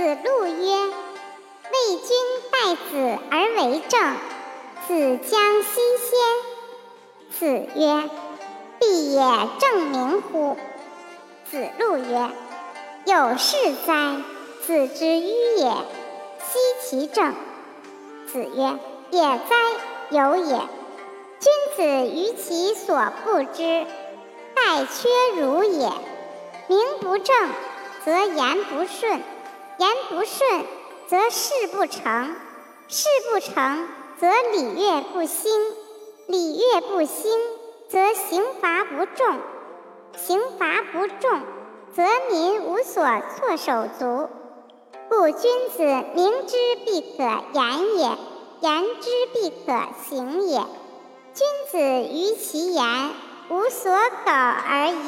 子路曰：“为君待子而为政，子将西先。”子曰：“必也正名乎？”子路曰：“有事哉！子之迂也，奚其政？”子曰：“也哉，有也。君子于其所不知，待缺如也。名不正，则言不顺；言不顺，则事不成；事不成，则礼乐不兴；礼乐不兴，则刑罚不重；刑罚不重，则民无所措手足。故君子明之必可言也，言之必可行也。君子于其言，无所苟而已。